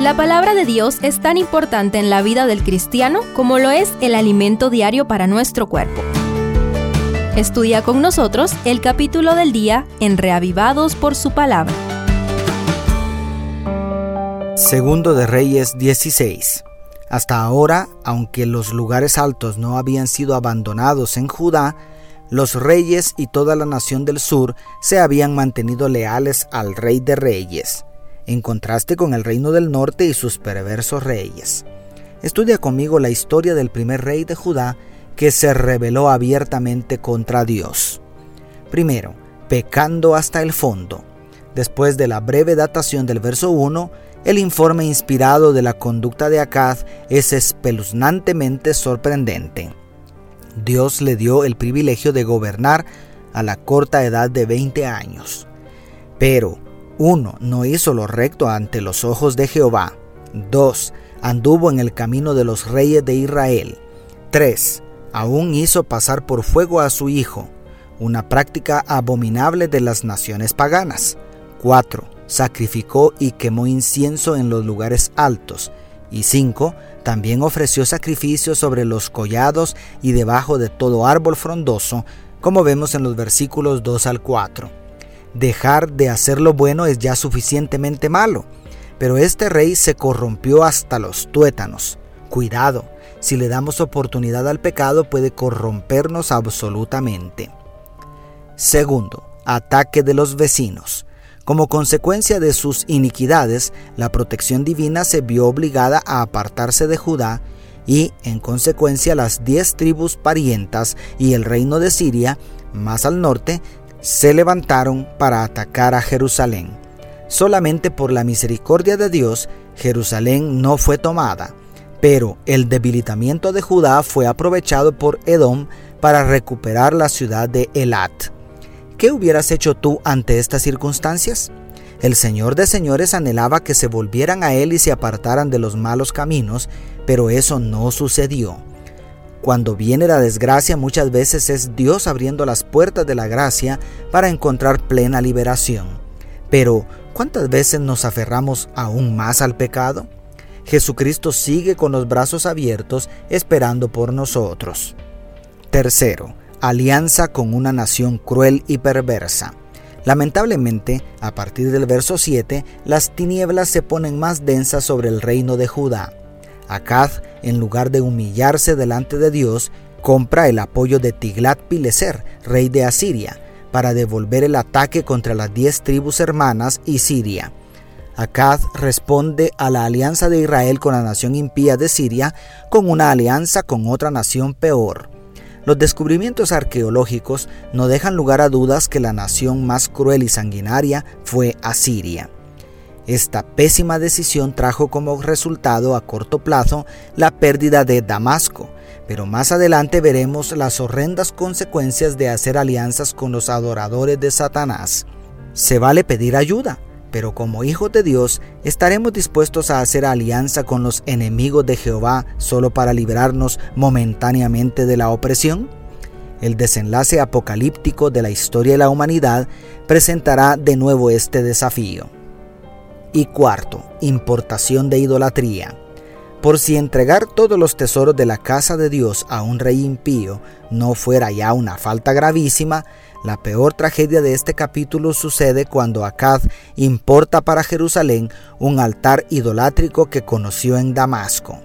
La palabra de Dios es tan importante en la vida del cristiano como lo es el alimento diario para nuestro cuerpo. Estudia con nosotros el capítulo del día en Reavivados por su palabra. Segundo de Reyes 16. Hasta ahora, aunque los lugares altos no habían sido abandonados en Judá, los reyes y toda la nación del sur se habían mantenido leales al rey de reyes en contraste con el reino del norte y sus perversos reyes. Estudia conmigo la historia del primer rey de Judá que se rebeló abiertamente contra Dios. Primero, pecando hasta el fondo. Después de la breve datación del verso 1, el informe inspirado de la conducta de Acaz es espeluznantemente sorprendente. Dios le dio el privilegio de gobernar a la corta edad de 20 años. Pero 1. No hizo lo recto ante los ojos de Jehová. 2. Anduvo en el camino de los reyes de Israel. 3. Aún hizo pasar por fuego a su hijo, una práctica abominable de las naciones paganas. 4. Sacrificó y quemó incienso en los lugares altos. Y 5. También ofreció sacrificios sobre los collados y debajo de todo árbol frondoso, como vemos en los versículos 2 al 4 dejar de hacer lo bueno es ya suficientemente malo. Pero este rey se corrompió hasta los tuétanos. Cuidado, si le damos oportunidad al pecado puede corrompernos absolutamente. Segundo, ataque de los vecinos. Como consecuencia de sus iniquidades, la protección divina se vio obligada a apartarse de Judá y, en consecuencia, las diez tribus parientas y el reino de Siria, más al norte, se levantaron para atacar a Jerusalén. Solamente por la misericordia de Dios, Jerusalén no fue tomada, pero el debilitamiento de Judá fue aprovechado por Edom para recuperar la ciudad de Elat. ¿Qué hubieras hecho tú ante estas circunstancias? El Señor de señores anhelaba que se volvieran a Él y se apartaran de los malos caminos, pero eso no sucedió. Cuando viene la desgracia muchas veces es Dios abriendo las puertas de la gracia para encontrar plena liberación. Pero, ¿cuántas veces nos aferramos aún más al pecado? Jesucristo sigue con los brazos abiertos esperando por nosotros. Tercero, alianza con una nación cruel y perversa. Lamentablemente, a partir del verso 7, las tinieblas se ponen más densas sobre el reino de Judá. Acaz, en lugar de humillarse delante de Dios, compra el apoyo de Tiglat-Pileser, rey de Asiria, para devolver el ataque contra las diez tribus hermanas y Siria. Acaz responde a la alianza de Israel con la nación impía de Siria con una alianza con otra nación peor. Los descubrimientos arqueológicos no dejan lugar a dudas que la nación más cruel y sanguinaria fue Asiria. Esta pésima decisión trajo como resultado a corto plazo la pérdida de Damasco, pero más adelante veremos las horrendas consecuencias de hacer alianzas con los adoradores de Satanás. Se vale pedir ayuda, pero como hijos de Dios estaremos dispuestos a hacer alianza con los enemigos de Jehová solo para librarnos momentáneamente de la opresión. El desenlace apocalíptico de la historia de la humanidad presentará de nuevo este desafío. Y cuarto, importación de idolatría. Por si entregar todos los tesoros de la casa de Dios a un rey impío no fuera ya una falta gravísima, la peor tragedia de este capítulo sucede cuando Acaz importa para Jerusalén un altar idolátrico que conoció en Damasco.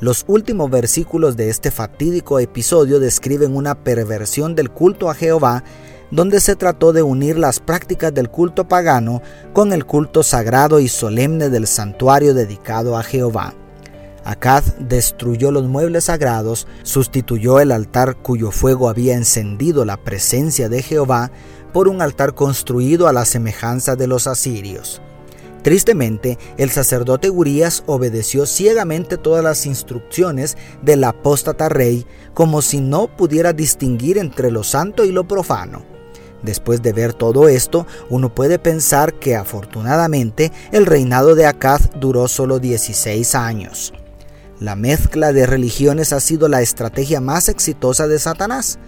Los últimos versículos de este fatídico episodio describen una perversión del culto a Jehová donde se trató de unir las prácticas del culto pagano con el culto sagrado y solemne del santuario dedicado a Jehová. Acaz destruyó los muebles sagrados, sustituyó el altar cuyo fuego había encendido la presencia de Jehová por un altar construido a la semejanza de los asirios. Tristemente, el sacerdote Urias obedeció ciegamente todas las instrucciones del apóstata rey, como si no pudiera distinguir entre lo santo y lo profano. Después de ver todo esto, uno puede pensar que afortunadamente el reinado de Acaz duró solo 16 años. La mezcla de religiones ha sido la estrategia más exitosa de Satanás.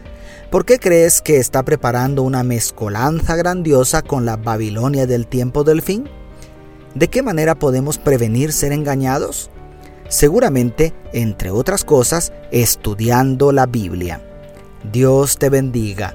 ¿Por qué crees que está preparando una mezcolanza grandiosa con la Babilonia del tiempo del fin? ¿De qué manera podemos prevenir ser engañados? Seguramente, entre otras cosas, estudiando la Biblia. Dios te bendiga,